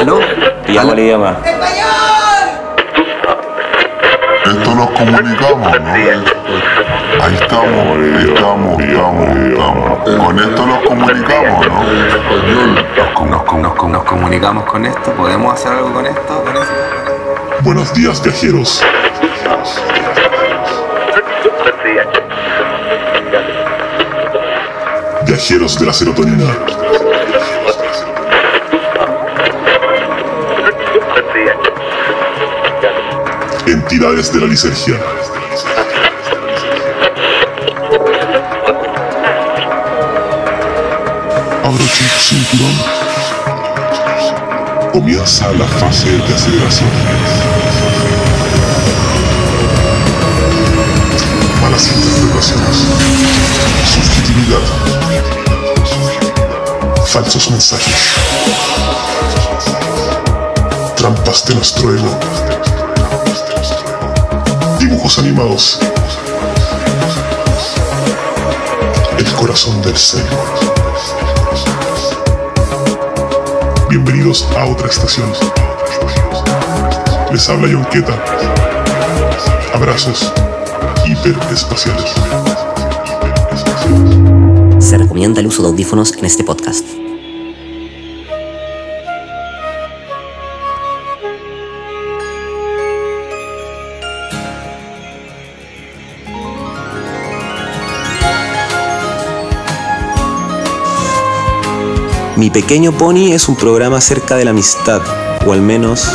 ¿Aló? ¿Cómo le llama? Esto nos comunicamos, ¿no? Ahí estamos, estamos, estamos, estamos. Con esto nos comunicamos, ¿no? Nos, nos nos nos comunicamos con esto. ¿Podemos hacer algo con esto? ¿Con eso? Buenos días, viajeros. Viajeros de la serotonina. Entidades de la lisergia. Abrochen tu cinturón. Comienza la fase de aceleración. Malas interpretaciones. Subjetividad. Falsos mensajes. Trampas de nuestro ego. Dibujos animados. El corazón del ser. Bienvenidos a otra estación. Les habla Yonqueta. Abrazos hiperespaciales. Se recomienda el uso de audífonos en este podcast. Mi pequeño pony es un programa acerca de la amistad, o al menos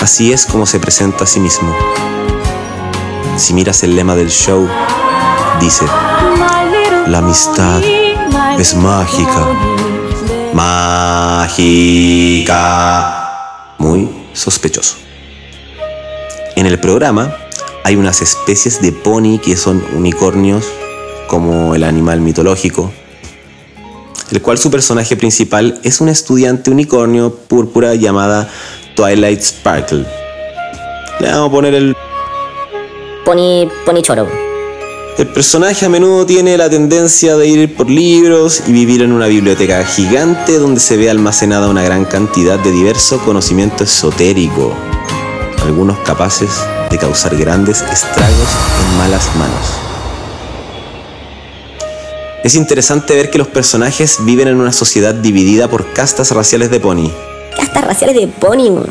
así es como se presenta a sí mismo. Si miras el lema del show, dice, la amistad es mágica. Mágica. Muy sospechoso. En el programa hay unas especies de pony que son unicornios, como el animal mitológico, el cual su personaje principal es un estudiante unicornio púrpura llamada Twilight Sparkle. Le vamos a poner el Pony, pony choro. El personaje a menudo tiene la tendencia de ir por libros y vivir en una biblioteca gigante donde se ve almacenada una gran cantidad de diverso conocimiento esotérico, algunos capaces de causar grandes estragos en malas manos. Es interesante ver que los personajes viven en una sociedad dividida por castas raciales de pony. Castas raciales de pony.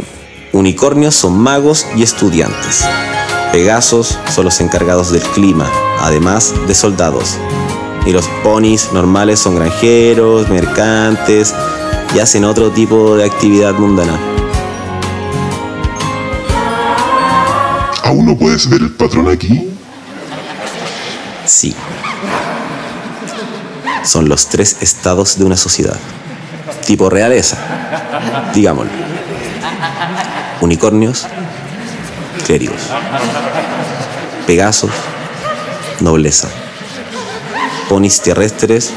Unicornios son magos y estudiantes. Pegasos son los encargados del clima, además de soldados. Y los ponis normales son granjeros, mercantes y hacen otro tipo de actividad mundana. ¿Aún no puedes ver el patrón aquí? Sí. Son los tres estados de una sociedad. Tipo realeza, digámoslo. Unicornios, clérigos. Pegasos, nobleza. Ponis terrestres,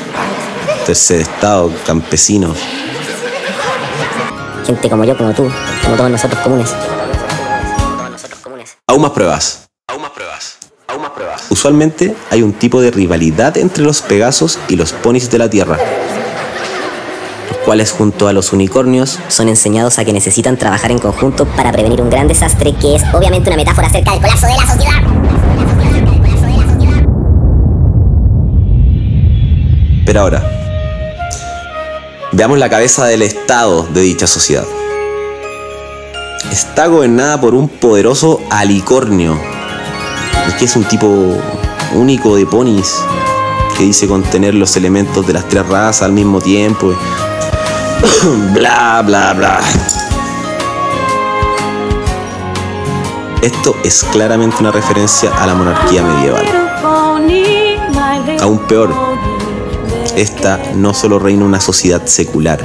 tercer estado, campesinos. Gente como yo, como tú, como todos nosotros comunes. Aún más pruebas. Aún más pruebas. Aún más pruebas. Usualmente hay un tipo de rivalidad entre los Pegasos y los ponis de la Tierra, los cuales junto a los unicornios Son enseñados a que necesitan trabajar en conjunto para prevenir un gran desastre que es obviamente una metáfora acerca del colapso de la sociedad. Pero ahora, veamos la cabeza del Estado de dicha sociedad. Está gobernada por un poderoso alicornio, que es un tipo único de ponis, que dice contener los elementos de las tres razas al mismo tiempo. bla, bla, bla. Esto es claramente una referencia a la monarquía medieval. Aún peor, esta no solo reina una sociedad secular,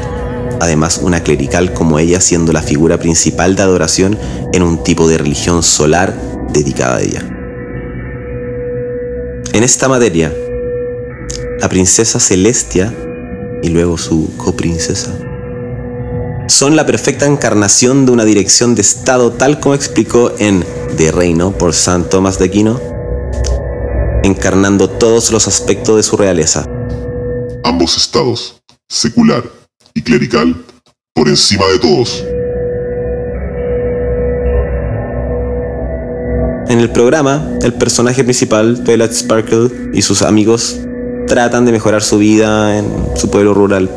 además una clerical como ella siendo la figura principal de adoración en un tipo de religión solar dedicada a ella. En esta materia, la princesa Celestia y luego su coprincesa son la perfecta encarnación de una dirección de Estado tal como explicó en De Reino por San Tomás de Aquino, encarnando todos los aspectos de su realeza. Ambos estados, secular y clerical, por encima de todos. En el programa, el personaje principal, Twilight Sparkle, y sus amigos tratan de mejorar su vida en su pueblo rural.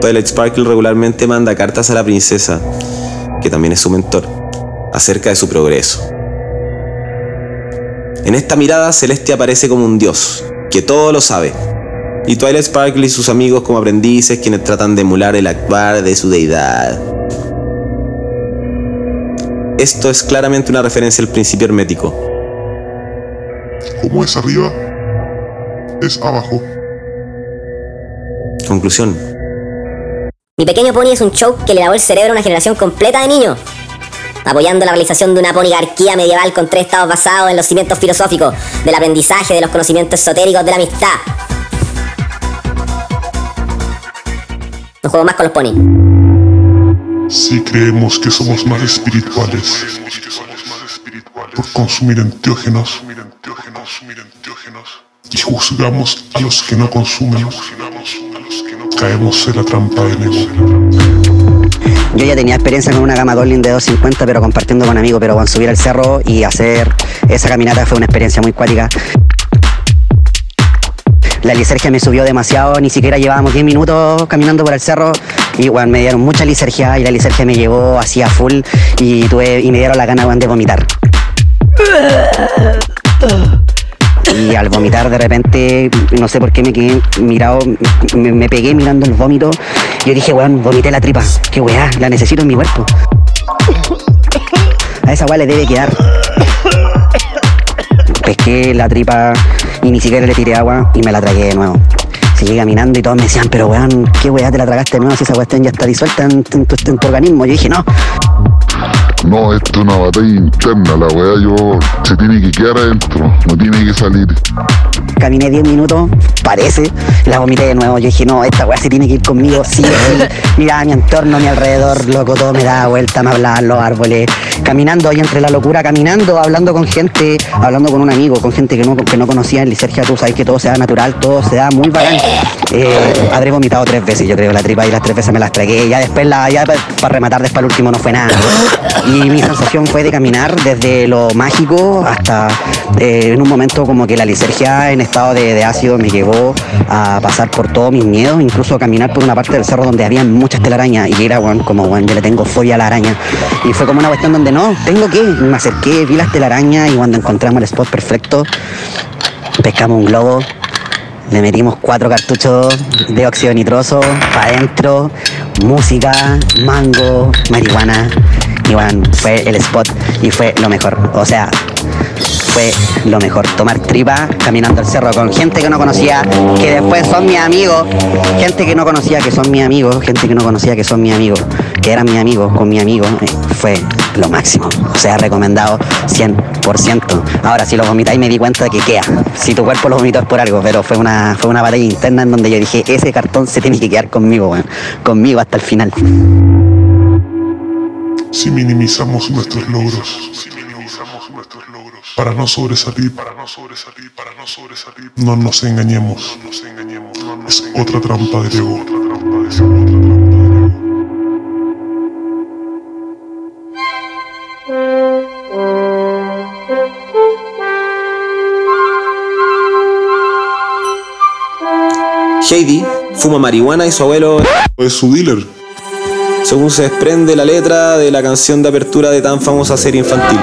Twilight Sparkle regularmente manda cartas a la princesa, que también es su mentor, acerca de su progreso. En esta mirada, Celeste aparece como un dios, que todo lo sabe, y Twilight Sparkle y sus amigos como aprendices quienes tratan de emular el actuar de su deidad. Esto es claramente una referencia al principio hermético. Como es arriba, es abajo. Conclusión. Mi pequeño pony es un show que le lavó el cerebro a una generación completa de niños. Apoyando la realización de una ponigarquía medieval con tres estados basados en los cimientos filosóficos, del aprendizaje, de los conocimientos esotéricos, de la amistad. No juego más con los ponis. Si creemos que somos más espirituales por consumir enteógenos y juzgamos a los que no consumen, caemos en la trampa del ego. Yo ya tenía experiencia con una gama Dolin de 250, pero compartiendo con amigos, pero con subir al cerro y hacer esa caminata fue una experiencia muy cuática. La lisergia me subió demasiado, ni siquiera llevábamos 10 minutos caminando por el cerro y bueno, me dieron mucha lisergia y la lisergia me llevó así a full y, tuve, y me dieron la gana de vomitar. Y al vomitar de repente, no sé por qué me quedé mirado, me, me pegué mirando el vómito. Yo dije, weón, vomité la tripa. Qué weá, la necesito en mi cuerpo. A esa weá le debe quedar. Pesqué la tripa y ni siquiera le tiré agua y me la tragué de nuevo. Seguí caminando y todos me decían, pero weón, ¿qué weá te la tragaste de nuevo si esa cuestión ya está disuelta en, tu, en tu organismo? Yo dije, no, No, esto es una batalla interna, la weá yo se tiene que quedar adentro, no tiene que salir. Caminé 10 minutos, parece, la vomité de nuevo. Yo dije, no, esta weá se tiene que ir conmigo, sí sí. Miraba mi entorno, mi alrededor, loco, todo me daba vuelta, me hablaban los árboles. Caminando ahí entre la locura, caminando, hablando con gente, hablando con un amigo, con gente que no, que no conocía en Lisergia, tú sabes que todo se da natural, todo se da muy bacán. Eh, habré vomitado tres veces, yo creo, la tripa y las tres veces me las tragué. Ya después, la, ya para rematar, después el último no fue nada. Y mi sensación fue de caminar desde lo mágico hasta eh, en un momento como que la lisergia en estado de, ácido me llevó a pasar por todos mis miedos, incluso caminar por una parte del cerro donde había muchas telarañas y era weón, como weón, yo le tengo fobia a la araña. Y fue como una cuestión donde no, tengo que, me acerqué, vi las telarañas y cuando encontramos el spot perfecto, pescamos un globo, le metimos cuatro cartuchos de óxido nitroso para adentro, música, mango, marihuana. Y bueno, fue el spot y fue lo mejor. O sea, fue lo mejor. Tomar tripa caminando el cerro con gente que no conocía, que después son mis amigos. Gente que no conocía que son mis amigos, gente que no conocía que son mis amigos, que eran mis amigos con mi amigo. eh, Fue lo máximo. O sea, recomendado 100%. Ahora, si lo vomitáis me di cuenta que queda. Si tu cuerpo lo vomitó es por algo, pero fue una, fue una batalla interna en donde yo dije, ese cartón se tiene que quedar conmigo, weón. Conmigo hasta el final. Si minimizamos nuestros logros, para no sobresalir, para no sobresalir, para no sobresalir, no nos engañemos, es otra trampa del ego. Heidi fuma marihuana y su abuelo Es su dealer. según se desprende la letra de la canción de apertura de tan famosa serie infantil.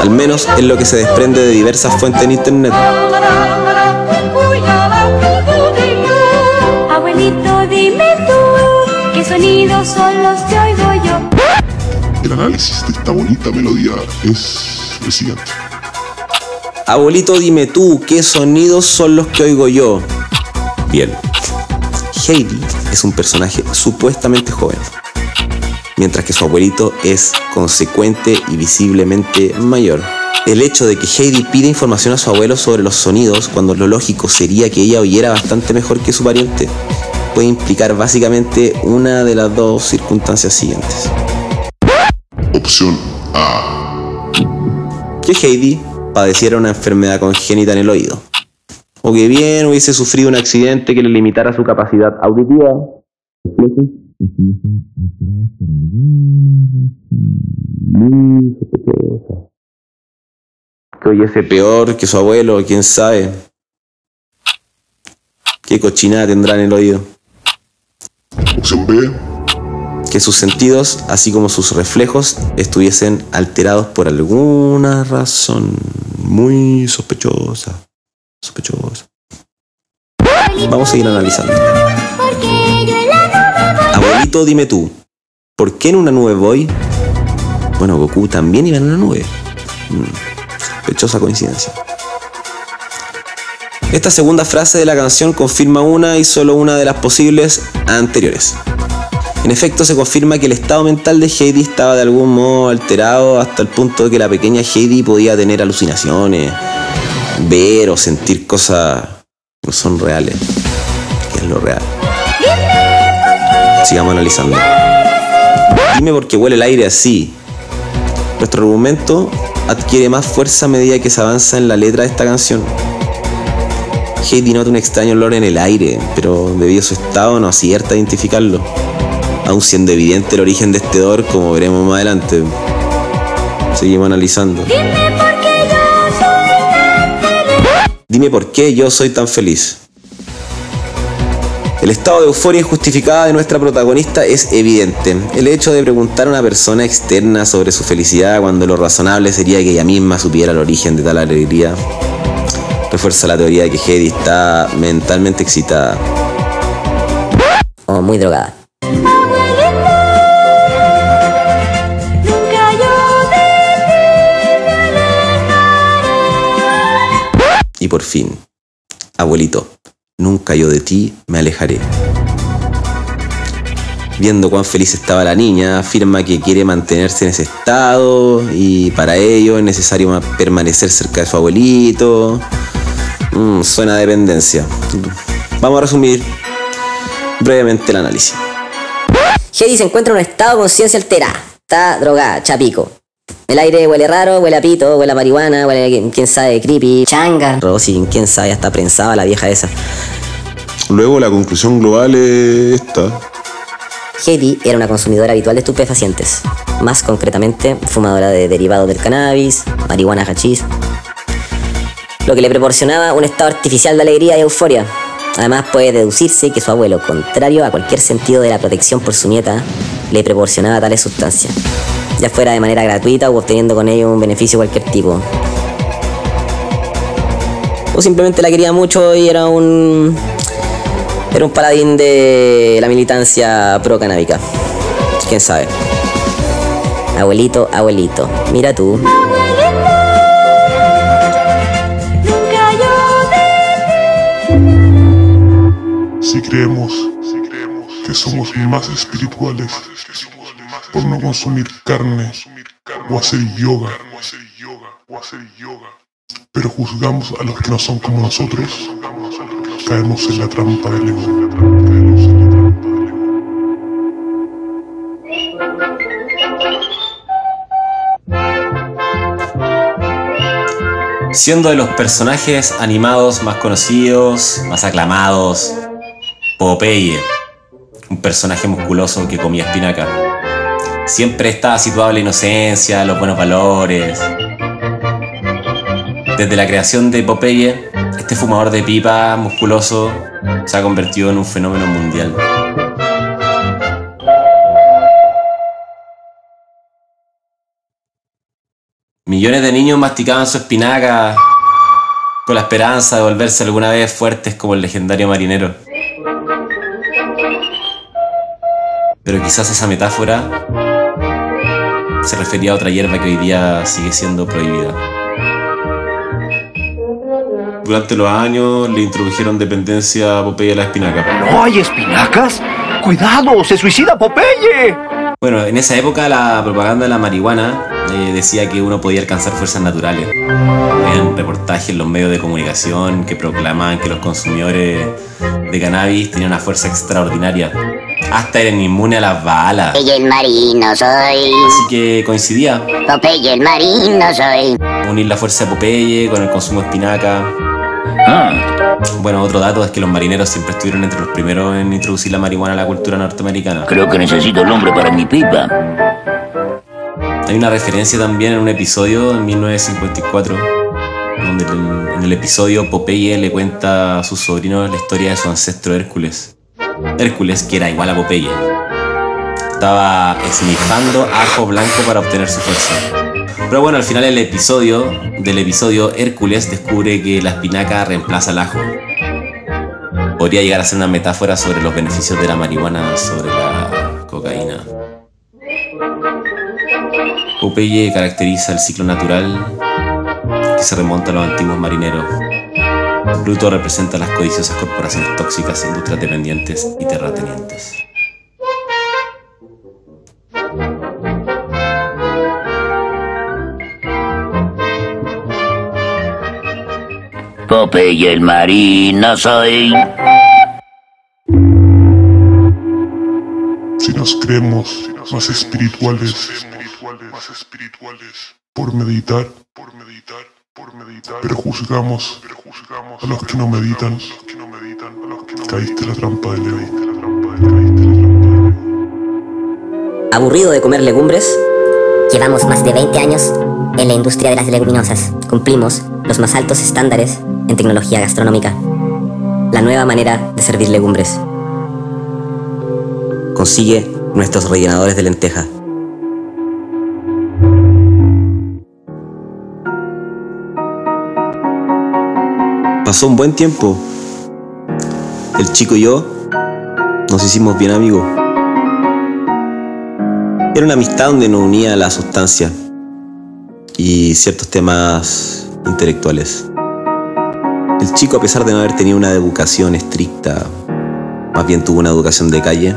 Al menos es lo que se desprende de diversas fuentes en internet. Abuelito, dime tú, ¿qué sonidos son los que oigo yo? El análisis de esta bonita melodía es el siguiente. Abuelito, dime tú, ¿qué sonidos son los que oigo yo? Bien. Heidi es un personaje supuestamente joven, mientras que su abuelito es consecuente y visiblemente mayor. El hecho de que Heidi pida información a su abuelo sobre los sonidos, cuando lo lógico sería que ella oyera bastante mejor que su pariente, puede implicar básicamente una de las dos circunstancias siguientes. Opción A. Que Heidi padeciera una enfermedad congénita en el oído. O que bien hubiese sufrido un accidente que le limitara su capacidad auditiva. Que oyese peor que su abuelo, quién sabe. ¿Qué cochinada tendrá en el oído? Opción B. que sus sentidos, así como sus reflejos, estuviesen alterados por alguna razón muy sospechosa. Sospechosa. Vamos a seguir analizando. Dime tú, ¿por qué en una nube voy? Bueno, Goku también iba en una nube. Mm, sospechosa coincidencia. Esta segunda frase de la canción confirma una y solo una de las posibles anteriores. En efecto, se confirma que el estado mental de Heidi estaba de algún modo alterado hasta el punto de que la pequeña Heidi podía tener alucinaciones, ver o sentir cosas que no son reales. ¿Qué es lo real? Sigamos analizando. Dime por qué huele el aire así. Nuestro argumento adquiere más fuerza a medida que se avanza en la letra de esta canción. Heidi nota un extraño olor en el aire, pero debido a su estado no acierta a identificarlo. Aun siendo evidente el origen de este odor, como veremos más adelante. Seguimos analizando. Dime por qué yo soy tan feliz. El estado de euforia injustificada de nuestra protagonista es evidente. El hecho de preguntar a una persona externa sobre su felicidad cuando lo razonable sería que ella misma supiera el origen de tal alegría refuerza la teoría de que Heidi está mentalmente excitada. O muy drogada. Y por fin, abuelito, nunca yo de ti me alejaré. Viendo cuán feliz estaba la niña, afirma que quiere mantenerse en ese estado y para ello es necesario ma- permanecer cerca de su abuelito. Mm, suena dependencia. Vamos a resumir brevemente el análisis. Heidi se encuentra en un estado de conciencia alterada. Está drogada, chapico. El aire huele raro, huele a pito, huele a marihuana, huele a quién sabe, creepy, changa. Rosy, quién sabe, hasta prensaba la vieja esa. Luego la conclusión global es esta. Heidi era una consumidora habitual de estupefacientes. Más concretamente, fumadora de derivados del cannabis, marihuana hachís. Lo que le proporcionaba un estado artificial de alegría y euforia. Además, puede deducirse que su abuelo, contrario a cualquier sentido de la protección por su nieta, le proporcionaba tales sustancias, ya fuera de manera gratuita o obteniendo con ello un beneficio de cualquier tipo. O simplemente la quería mucho y era un. Era un paladín de la militancia pro canábica. Quién sabe. Abuelito, abuelito, mira tú. nunca yo Si creemos que somos más espirituales por no consumir carne o hacer yoga, pero juzgamos a los que no son como nosotros, caemos en la trampa del ego. Siendo de los personajes animados más conocidos, más aclamados, Popeye, un personaje musculoso que comía espinaca. Siempre estaba situado la inocencia, los buenos valores. Desde la creación de Popeye, este fumador de pipa musculoso se ha convertido en un fenómeno mundial. Millones de niños masticaban su espinaca con la esperanza de volverse alguna vez fuertes como el legendario marinero. Pero quizás esa metáfora se refería a otra hierba que hoy día sigue siendo prohibida. Durante los años le introdujeron dependencia a Popeye a la espinaca. ¿No hay espinacas? ¡Cuidado! ¡Se suicida Popeye! Bueno, en esa época la propaganda de la marihuana eh, decía que uno podía alcanzar fuerzas naturales. Habían reportajes en los medios de comunicación que proclamaban que los consumidores de cannabis tenían una fuerza extraordinaria. Hasta eran inmunes a las balas. Popeye el marino soy. Así que coincidía Popeye el marino soy. unir la fuerza de Popeye con el consumo de espinaca. Ah, Bueno, otro dato es que los marineros siempre estuvieron entre los primeros en introducir la marihuana a la cultura norteamericana. creo que necesito el hombre para mi pipa. Hay una referencia también en un episodio en 1954, donde en en el episodio Popeye le cuenta a sus sobrinos la historia de su ancestro Hércules. Hércules, que era igual a Popeye, estaba esnifando ajo blanco para obtener su fuerza. Pero bueno, al final del episodio, del episodio, Hércules descubre que la espinaca reemplaza el ajo. Podría llegar a ser una metáfora sobre los beneficios de la marihuana sobre la cocaína. Popeye caracteriza el ciclo natural que se remonta a los antiguos marineros. Pluto representa las codiciosas corporaciones tóxicas, industrias dependientes y terratenientes. Popeye el marino soy. Si nos creemos más espirituales, más espirituales, por meditar, por meditar, por meditar, pero juzgamos, a los que no meditan, caíste la trampa del ego. Aburrido de comer legumbres, llevamos más de 20 años en la industria de las leguminosas. Cumplimos los más altos estándares en tecnología gastronómica. La nueva manera de servir legumbres. Consigue nuestros rellenadores de lenteja. Pasó un buen tiempo. El chico y yo nos hicimos bien amigos. Era una amistad donde nos unía la sustancia y ciertos temas intelectuales. El chico, a pesar de no haber tenido una educación estricta, más bien tuvo una educación de calle,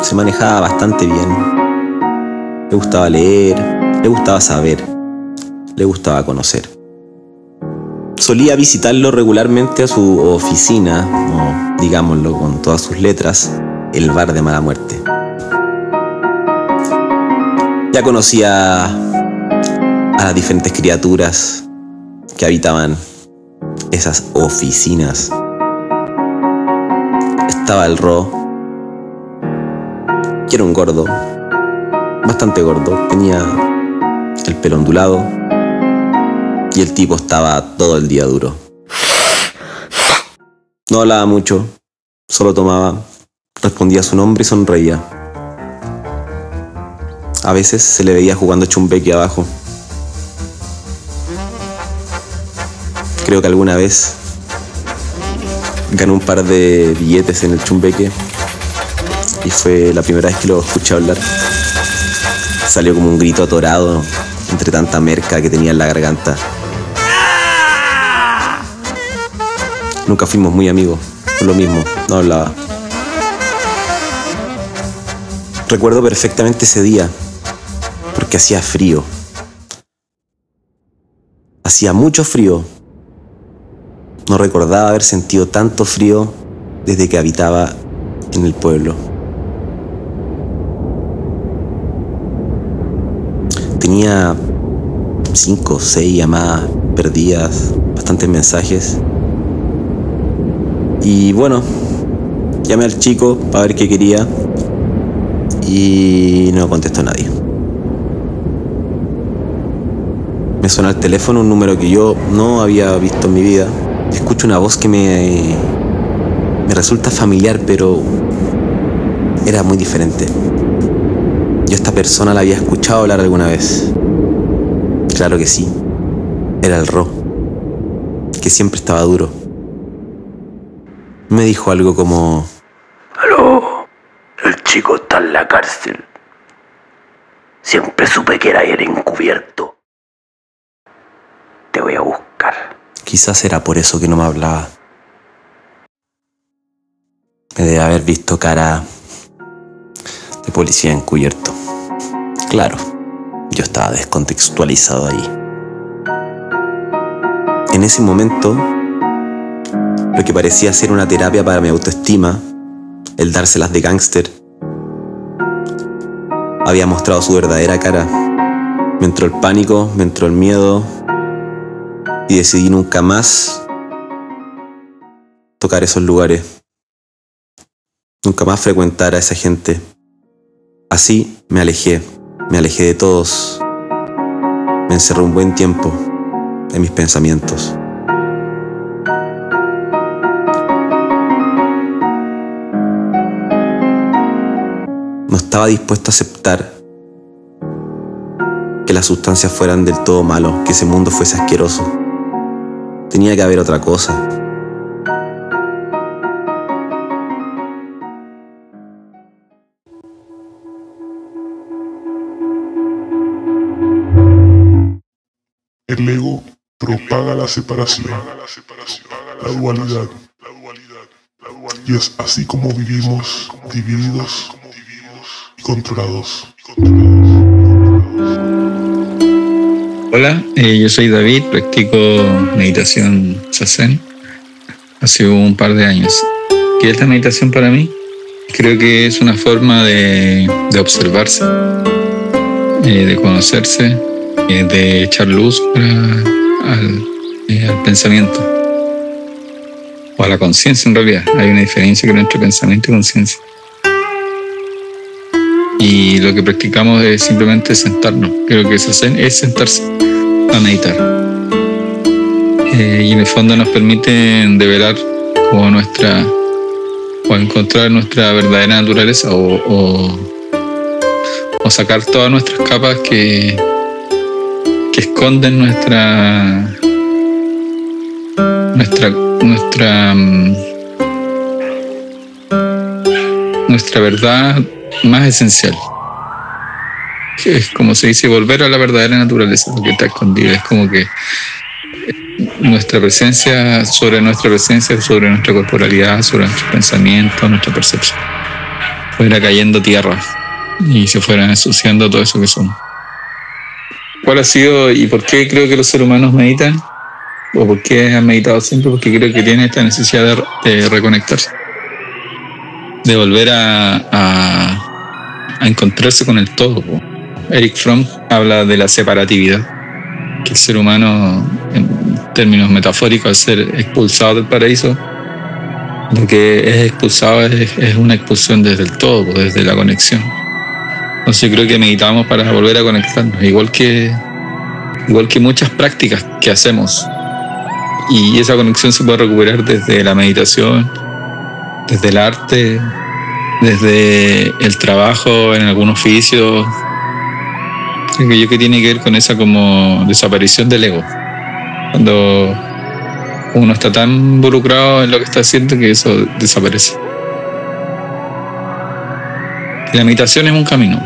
se manejaba bastante bien. Le gustaba leer, le gustaba saber, le gustaba conocer. Solía visitarlo regularmente a su oficina, o digámoslo con todas sus letras, el bar de mala muerte. Ya conocía a las diferentes criaturas que habitaban esas oficinas. Estaba el Ro, que era un gordo, bastante gordo, tenía el pelo ondulado y el tipo estaba todo el día duro. No hablaba mucho, solo tomaba, respondía su nombre y sonreía. A veces se le veía jugando chumbeque abajo. Creo que alguna vez ganó un par de billetes en el chumbeque y fue la primera vez que lo escuché hablar. Salió como un grito atorado entre tanta merca que tenía en la garganta. Nunca fuimos muy amigos, por lo mismo, no hablaba. Recuerdo perfectamente ese día, porque hacía frío. Hacía mucho frío. No recordaba haber sentido tanto frío desde que habitaba en el pueblo. Tenía cinco o seis llamadas perdidas, bastantes mensajes. Y bueno, llamé al chico para ver qué quería y no contestó nadie. Me suena el teléfono un número que yo no había visto en mi vida. Escucho una voz que me, me resulta familiar, pero era muy diferente. Yo esta persona la había escuchado hablar alguna vez. Claro que sí. Era el Ro, que siempre estaba duro. Me dijo algo como... Aló, el chico está en la cárcel. Siempre supe que era el encubierto. Te voy a buscar. Quizás era por eso que no me hablaba. Me debe haber visto cara de policía encubierto. Claro, yo estaba descontextualizado ahí. En ese momento, lo que parecía ser una terapia para mi autoestima, el dárselas de gángster, había mostrado su verdadera cara. Me entró el pánico, me entró el miedo y decidí nunca más tocar esos lugares. Nunca más frecuentar a esa gente. Así me alejé, me alejé de todos. Me encerré un buen tiempo en mis pensamientos. No estaba dispuesto a aceptar que las sustancias fueran del todo malos, que ese mundo fuese asqueroso. Tenía que haber otra cosa. El ego propaga la separación, la dualidad. Y es así como vivimos divididos controlados. Hola, eh, yo soy David, practico meditación sazen hace un par de años. ¿Qué es la meditación para mí? Creo que es una forma de, observarse, eh, de conocerse, eh, de echar luz para- al, pensamiento o a la conciencia en realidad. Hay una diferencia entre pensamiento y conciencia. Y lo que practicamos es simplemente sentarnos. Creo que sazen es sentarse a meditar. Eh, y en el fondo nos permiten develar nuestra o encontrar nuestra verdadera naturaleza o, o, o sacar todas nuestras capas que, que esconden nuestra nuestra nuestra mm, nuestra verdad más esencial. Es como se dice volver a la verdadera naturaleza lo que está escondido. Es como que nuestra presencia sobre nuestra presencia sobre nuestra corporalidad sobre nuestros pensamientos nuestra percepción. Fuera cayendo tierra y se fuera ensuciando todo eso que somos. ¿Cuál ha sido y por qué creo que los seres humanos meditan? ¿O por qué han meditado siempre? Porque creo que tienen esta necesidad de reconectarse, de volver a, a, encontrarse con el todo. Eric Fromm habla de la separatividad, que el ser humano, en términos metafóricos, al ser expulsado del paraíso, lo que es expulsado es, es una expulsión desde el todo, desde la conexión. Entonces creo que meditamos para volver a conectarnos, igual que, igual que muchas prácticas que hacemos. Y esa conexión se puede recuperar desde la meditación, desde el arte, desde el trabajo en algún oficio. Creo que tiene que ver con esa como desaparición del ego. Cuando uno está tan involucrado en lo que está haciendo que eso desaparece. La meditación es un camino.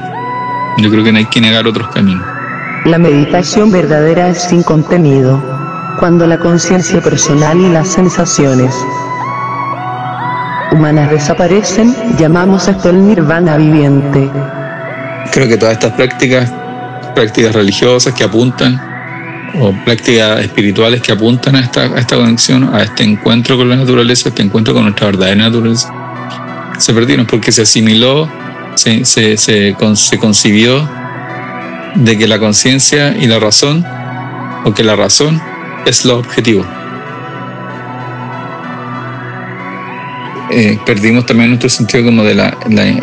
Yo creo que no hay que negar otros caminos. La meditación verdadera es sin contenido, cuando la conciencia personal y las sensaciones humanas desaparecen, llamamos esto el nirvana viviente. Creo que todas estas prácticas, prácticas religiosas que apuntan, o prácticas espirituales que apuntan a esta, esta conexión, a este encuentro con la naturaleza, este encuentro con nuestra verdadera naturaleza, se perdieron porque se asimiló, se, se, se concibió de que la conciencia y la razón, o que la razón es lo objetivo. Eh, perdimos también nuestro sentido como de la,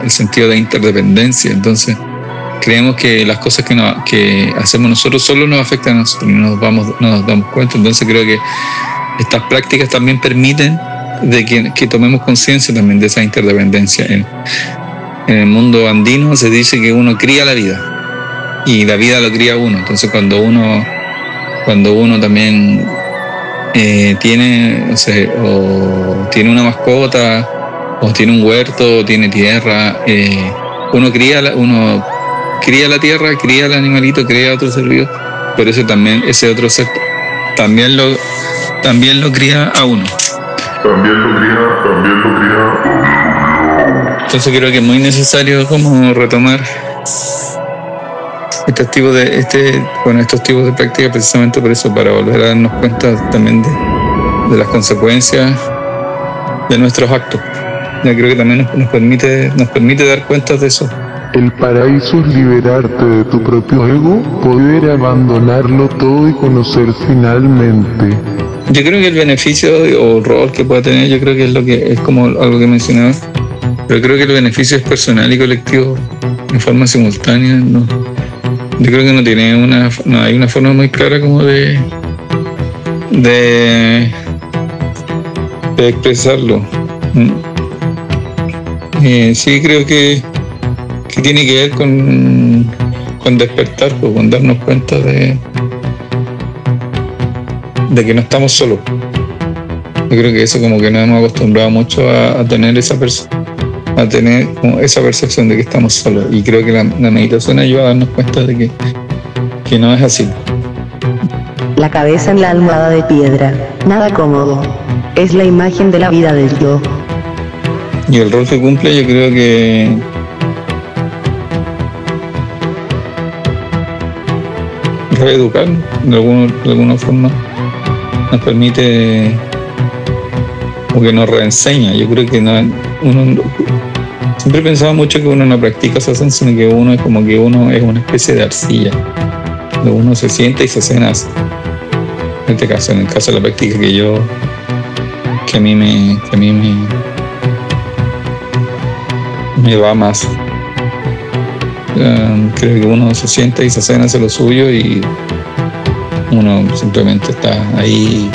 el sentido de interdependencia. Entonces, creemos que las cosas que, no- que hacemos nosotros solo nos afectan a nosotros y no nos, vamos, no nos damos cuenta. Entonces, creo que estas prácticas también permiten de que, que tomemos conciencia también de esa interdependencia. En, en el mundo andino se dice que uno cría la vida y la vida lo cría uno. Entonces, cuando uno, cuando uno también eh, tiene, no sé, o tiene una mascota, o tiene un huerto, o tiene tierra, eh, uno cría, la, uno cría la tierra, cría el animalito, cría otro ser vivo, pero ese también, ese otro ser también lo, también lo cría a uno. También lo cría, también lo cría. Entonces creo que es muy necesario como retomar estos tipos de este bueno estos tipos de prácticas precisamente por eso para volver a darnos cuenta también de, de las consecuencias de nuestros actos. Ya creo que también nos, nos permite nos permite dar cuenta de eso. El paraíso es liberarte de tu propio ego, poder abandonarlo todo y conocer finalmente. yo creo que el beneficio o el rol que pueda tener yo creo que es lo que es como algo que mencionaba pero creo que el beneficio es personal y colectivo en forma simultánea no yo creo que no tiene una hay una forma muy clara como de de, expresarlo Mm. Eh, sí creo que, que tiene que ver con, con despertar pues, con darnos cuenta de de que no estamos solos yo creo que eso como que nos hemos acostumbrado mucho a, tener esa perce- a tener como esa percepción de que estamos solos y creo que la, la meditación ayuda a darnos cuenta de que, que no es así La cabeza en la almohada de piedra, nada cómodo. Es la imagen de la vida del yo. Y el rol que cumple yo creo que reeducar de, alguna- de alguna forma nos permite o que nos reenseña. Yo creo que no, uno no- siempre he pensado mucho que uno no practica sasen, sino que uno es como que uno es una especie de arcilla. Uno se siente y se hace nace. En este caso, en el caso de la práctica que yo que a mí me, que a mí me, me va más. Um, creo que uno se siente y se hace hace lo suyo y uno simplemente está ahí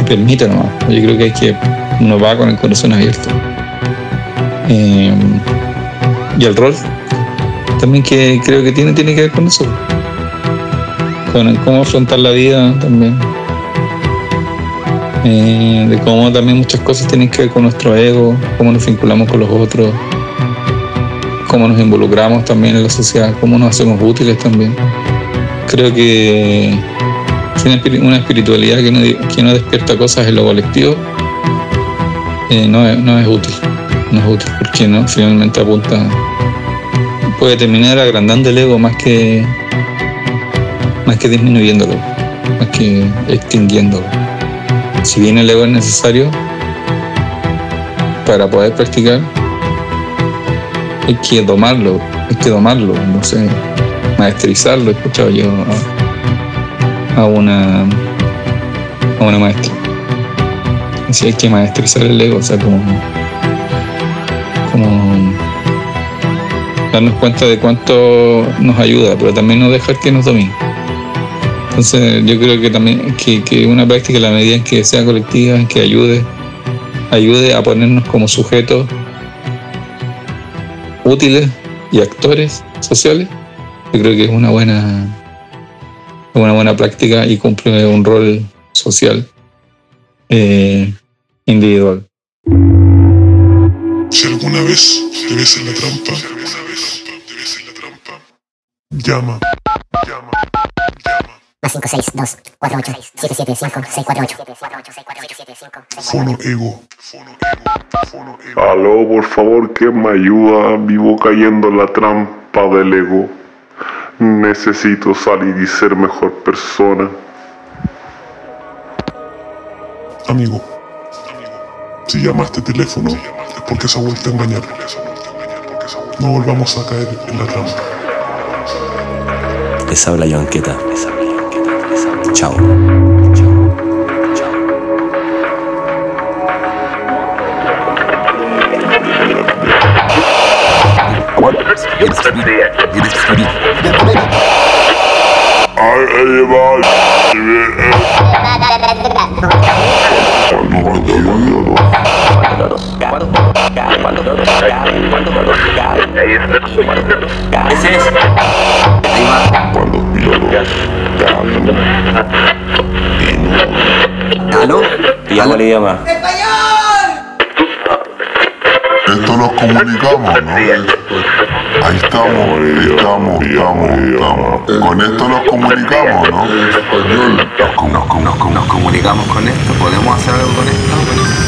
y permite nomás. Yo creo que hay que, uno va con el corazón abierto. Eh, y el rol también que creo que tiene, tiene que ver con eso. Con cómo afrontar la vida también. Eh, de cómo también muchas cosas tienen que ver con nuestro ego, cómo nos vinculamos con los otros, cómo nos involucramos también en la sociedad, cómo nos hacemos útiles también. Creo que si una, espiri- una espiritualidad que no, que no despierta cosas en lo colectivo eh, no, no es útil, no es útil porque no, finalmente apunta, puede terminar agrandando el ego más que, más que disminuyéndolo, más que extinguiéndolo si bien el ego es necesario para poder practicar, hay que domarlo, hay que domarlo, no sé, maestrizarlo. He escuchado yo a, a una a una maestra. Así hay que maestrizar el ego, o sea, como, como darnos cuenta de cuánto nos ayuda, pero también no dejar que nos domine. Entonces yo creo que también que, una práctica, en la medida en que sea colectiva, en que ayude, ayude a ponernos como sujetos útiles y actores sociales, yo creo que es una buena, una buena práctica y cumple un rol social eh, individual. Si alguna vez te ves en la trampa, llama, llama, Más 5, 6, 2, 4, 8, 7, 7, 5, 6, 4, 8. fono ego. Aló, por favor, que me ayuda. Vivo cayendo en la trampa del ego. Necesito salir y ser mejor persona. Amigo, si llama a este teléfono es porque se ha vuelto a engañar. No volvamos a caer en la trampa. Les habla Yoanqueta. Chao. Ese es. Ahí va. ¿Aló? Pillamos el idioma. Esto nos comunicamos, ¿no? Ahí estamos, ahí estamos, estamos, estamos. Con esto nos comunicamos, ¿no? Nos, nos- nos comunicamos con esto, podemos hacer algo con esto.